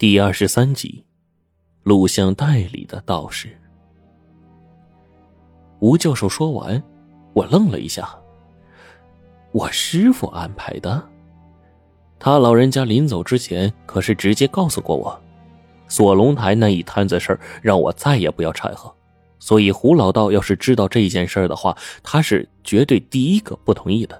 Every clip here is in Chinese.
第二十三集，录像带里的道士。吴教授说完，我愣了一下。我师傅安排的？他老人家临走之前可是直接告诉过我，锁龙台那一摊子事儿让我再也不要掺和。所以胡老道要是知道这件事儿的话，他是绝对第一个不同意的。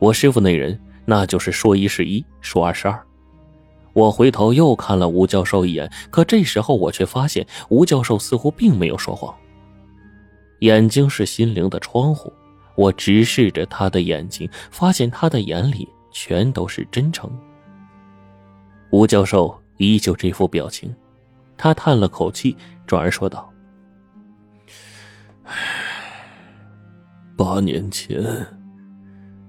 我师傅那人，那就是说一是一，说二是二。我回头又看了吴教授一眼，可这时候我却发现吴教授似乎并没有说谎。眼睛是心灵的窗户，我直视着他的眼睛，发现他的眼里全都是真诚。吴教授依旧这副表情，他叹了口气，转而说道：“八年前，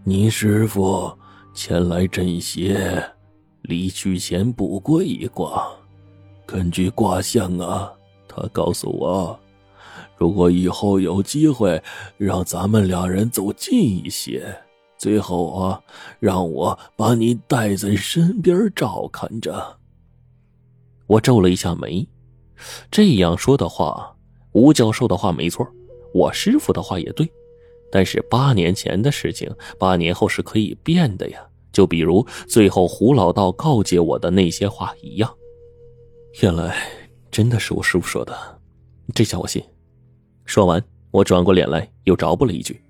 你师傅前来镇邪。”离去前卜过一卦，根据卦象啊，他告诉我，如果以后有机会让咱们两人走近一些，最后啊，让我把你带在身边照看着。我皱了一下眉，这样说的话，吴教授的话没错，我师傅的话也对，但是八年前的事情，八年后是可以变的呀。就比如最后胡老道告诫我的那些话一样，原来真的是我师傅说的，这下我信。说完，我转过脸来又找补了一句：“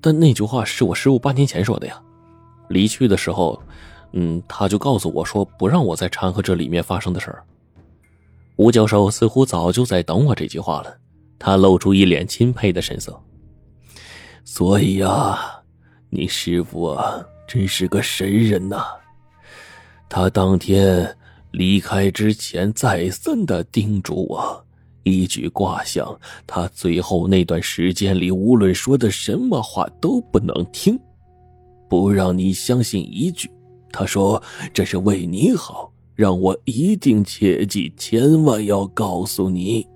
但那句话是我师傅八年前说的呀，离去的时候，嗯，他就告诉我说不让我再掺和这里面发生的事儿。”吴教授似乎早就在等我这句话了，他露出一脸钦佩的神色。所以啊，你师傅啊。真是个神人呐！他当天离开之前，再三的叮嘱我，一句卦象，他最后那段时间里，无论说的什么话都不能听，不让你相信一句。他说这是为你好，让我一定切记，千万要告诉你。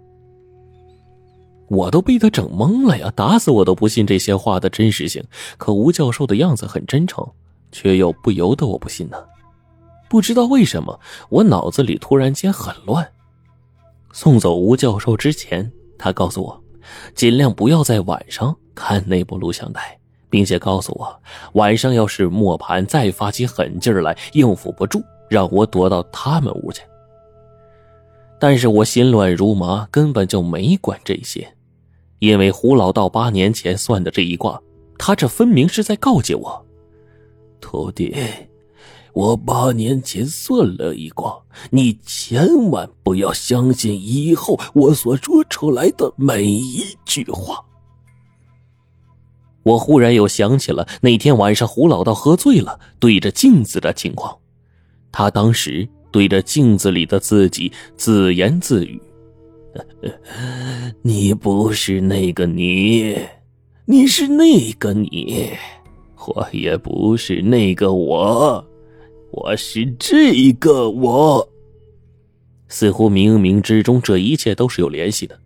我都被他整懵了呀！打死我都不信这些话的真实性。可吴教授的样子很真诚，却又不由得我不信呢。不知道为什么，我脑子里突然间很乱。送走吴教授之前，他告诉我，尽量不要在晚上看那部录像带，并且告诉我，晚上要是磨盘再发起狠劲来，应付不住，让我躲到他们屋去。但是我心乱如麻，根本就没管这些。因为胡老道八年前算的这一卦，他这分明是在告诫我，徒弟，我八年前算了一卦，你千万不要相信以后我所说出来的每一句话。我忽然又想起了那天晚上胡老道喝醉了，对着镜子的情况，他当时对着镜子里的自己自言自语。你不是那个你，你是那个你，我也不是那个我，我是这个我。似乎冥冥之中，这一切都是有联系的。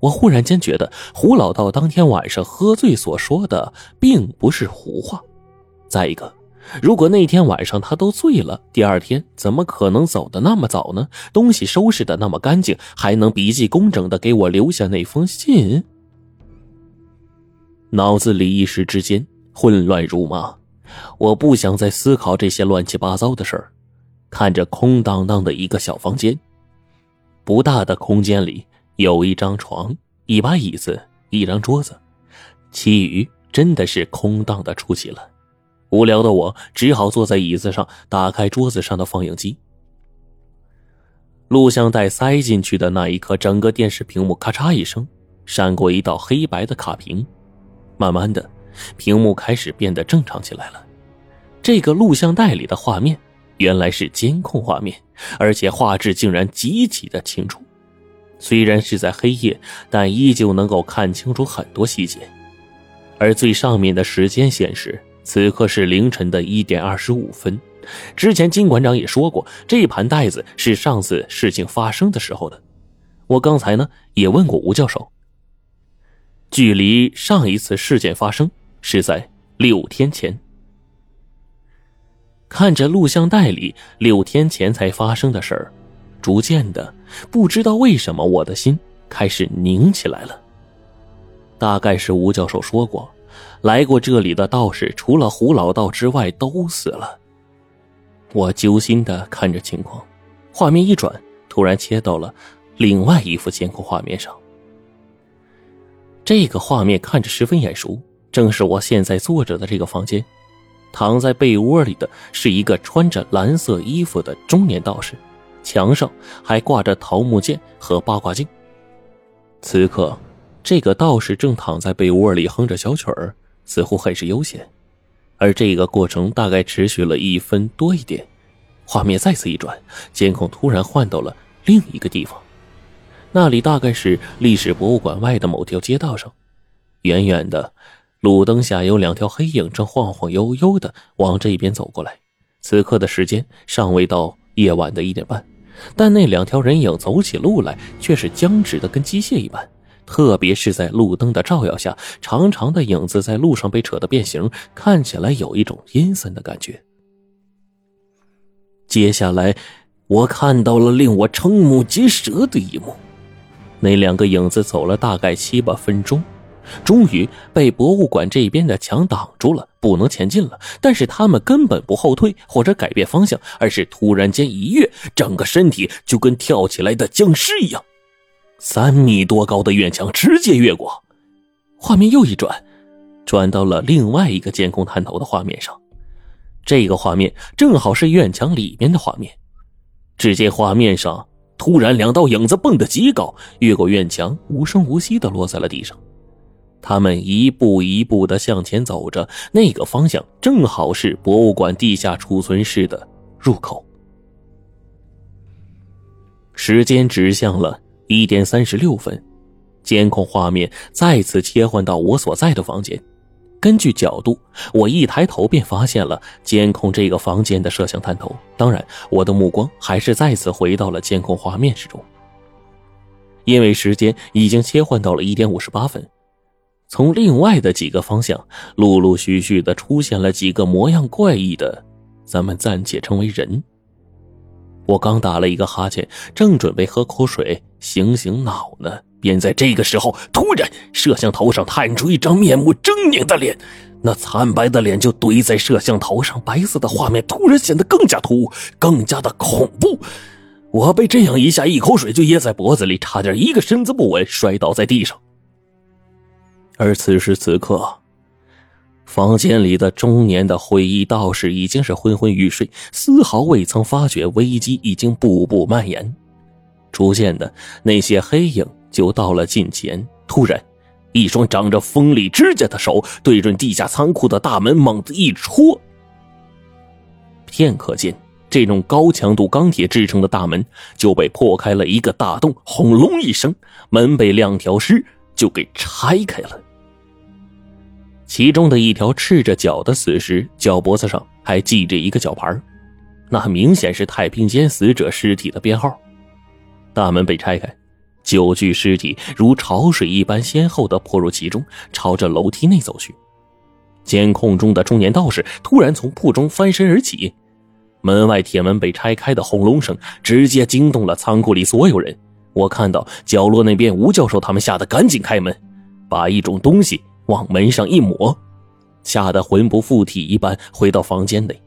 我忽然间觉得，胡老道当天晚上喝醉所说的，并不是胡话。再一个。如果那天晚上他都醉了，第二天怎么可能走的那么早呢？东西收拾的那么干净，还能笔记工整的给我留下那封信？脑子里一时之间混乱如麻，我不想再思考这些乱七八糟的事儿。看着空荡荡的一个小房间，不大的空间里有一张床、一把椅子、一张桌子，其余真的是空荡的出奇了。无聊的我只好坐在椅子上，打开桌子上的放映机。录像带塞进去的那一刻，整个电视屏幕咔嚓一声，闪过一道黑白的卡屏。慢慢的，屏幕开始变得正常起来了。这个录像带里的画面原来是监控画面，而且画质竟然极其的清楚。虽然是在黑夜，但依旧能够看清楚很多细节。而最上面的时间显示。此刻是凌晨的一点二十五分，之前金馆长也说过，这盘袋子是上次事情发生的时候的。我刚才呢也问过吴教授，距离上一次事件发生是在六天前。看着录像带里六天前才发生的事儿，逐渐的，不知道为什么我的心开始拧起来了。大概是吴教授说过，来过这里的道士除了胡老道之外都死了。我揪心的看着情况，画面一转，突然切到了另外一幅监控画面上。这个画面看着十分眼熟，正是我现在坐着的这个房间。躺在被窝里的是一个穿着蓝色衣服的中年道士，墙上还挂着桃木剑和八卦镜。此刻，这个道士正躺在被窝里哼着小曲儿，似乎很是悠闲。而这个过程大概持续了一分多一点。画面再次一转，监控突然换到了另一个地方，那里大概是历史博物馆外的某条街道上，远远的。路灯下有两条黑影正晃晃悠悠的往这边走过来。此刻的时间尚未到夜晚的一点半，但那两条人影走起路来却是僵直的，跟机械一般。特别是在路灯的照耀下，长长的影子在路上被扯得变形，看起来有一种阴森的感觉。接下来，我看到了令我瞠目结舌的一幕：那两个影子走了大概七八分钟。终于被博物馆这边的墙挡住了，不能前进了。但是他们根本不后退或者改变方向，而是突然间一跃，整个身体就跟跳起来的僵尸一样，三米多高的院墙直接越过。画面又一转，转到了另外一个监控探头的画面上。这个画面正好是院墙里面的画面。只见画面上突然两道影子蹦得极高，越过院墙，无声无息的落在了地上。他们一步一步的向前走着，那个方向正好是博物馆地下储存室的入口。时间指向了一点三十六分，监控画面再次切换到我所在的房间。根据角度，我一抬头便发现了监控这个房间的摄像探头。当然，我的目光还是再次回到了监控画面之中，因为时间已经切换到了一点五十八分。从另外的几个方向，陆陆续续的出现了几个模样怪异的，咱们暂且称为人。我刚打了一个哈欠，正准备喝口水醒醒脑呢，便在这个时候，突然摄像头上探出一张面目狰狞的脸，那惨白的脸就堆在摄像头上，白色的画面突然显得更加突兀，更加的恐怖。我被这样一下，一口水就噎在脖子里，差点一个身子不稳摔倒在地上。而此时此刻，房间里的中年的灰衣道士已经是昏昏欲睡，丝毫未曾发觉危机已经步步蔓延。逐渐的，那些黑影就到了近前。突然，一双长着锋利指甲的手对准地下仓库的大门猛地一戳。片刻间，这种高强度钢铁制成的大门就被破开了一个大洞，轰隆一声，门被两条尸就给拆开了。其中的一条赤着脚的死尸，脚脖子上还系着一个脚牌，那明显是太平间死者尸体的编号。大门被拆开，九具尸体如潮水一般先后的泼入其中，朝着楼梯内走去。监控中的中年道士突然从铺中翻身而起，门外铁门被拆开的轰隆声直接惊动了仓库里所有人。我看到角落那边吴教授他们吓得赶紧开门，把一种东西。往门上一抹，吓得魂不附体一般回到房间内。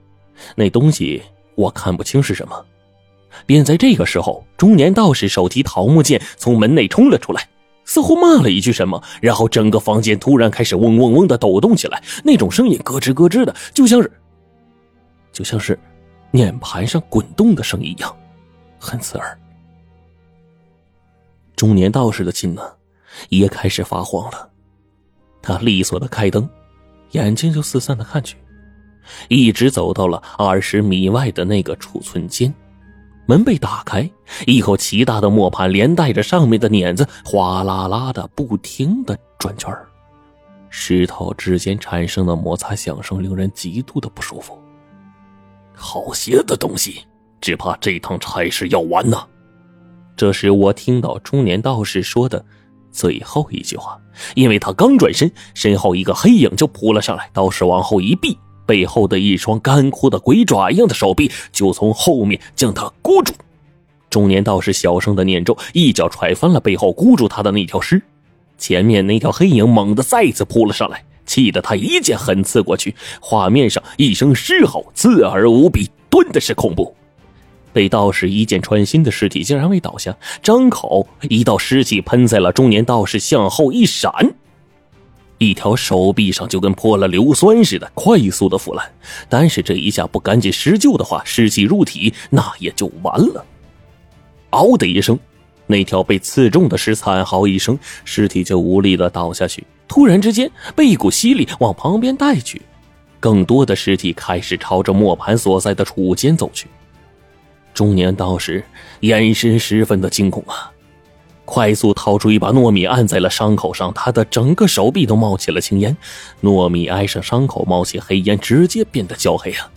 那东西我看不清是什么。便在这个时候，中年道士手提桃木剑从门内冲了出来，似乎骂了一句什么，然后整个房间突然开始嗡嗡嗡的抖动起来，那种声音咯吱咯吱的，就像是，就像是碾盘上滚动的声音一样，很刺耳。中年道士的心呢，也开始发慌了。他利索的开灯，眼睛就四散的看去，一直走到了二十米外的那个储存间，门被打开，一口奇大的磨盘连带着上面的碾子哗啦啦的不停的转圈石头之间产生的摩擦响声令人极度的不舒服。好些的东西，只怕这趟差事要完呐！这时我听到中年道士说的。最后一句话，因为他刚转身，身后一个黑影就扑了上来，刀士往后一避，背后的一双干枯的鬼爪一样的手臂就从后面将他箍住。中年道士小声的念咒，一脚踹翻了背后箍住他的那条尸。前面那条黑影猛地再次扑了上来，气得他一剑狠刺过去。画面上一声狮吼，刺耳无比，顿的是恐怖。被道士一箭穿心的尸体竟然未倒下，张口，一道尸气喷在了中年道士向后一闪，一条手臂上就跟泼了硫酸似的，快速的腐烂。但是这一下不赶紧施救的话，尸气入体，那也就完了。嗷的一声。那条被刺中的尸惨嚎一声，尸体就无力的倒下去。突然之间，被一股吸力往旁边带去，更多的尸体开始朝着磨盘所在的储物间走去。中年道士眼神十分的惊恐啊，快速掏出一把糯米按在了伤口上，他的整个手臂都冒起了青烟。糯米挨上伤口冒起黑烟，直接变得焦黑啊！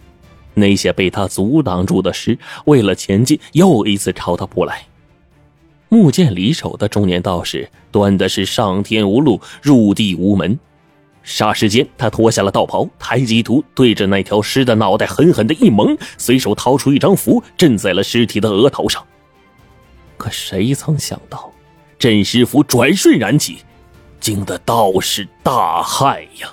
那些被他阻挡住的尸，为了前进，又一次朝他扑来。木剑离手的中年道士，端的是上天无路，入地无门。霎时间，他脱下了道袍，抬起图对着那条尸的脑袋狠狠的一蒙，随手掏出一张符，镇在了尸体的额头上。可谁曾想到，镇尸符转瞬燃起，惊得道士大骇呀！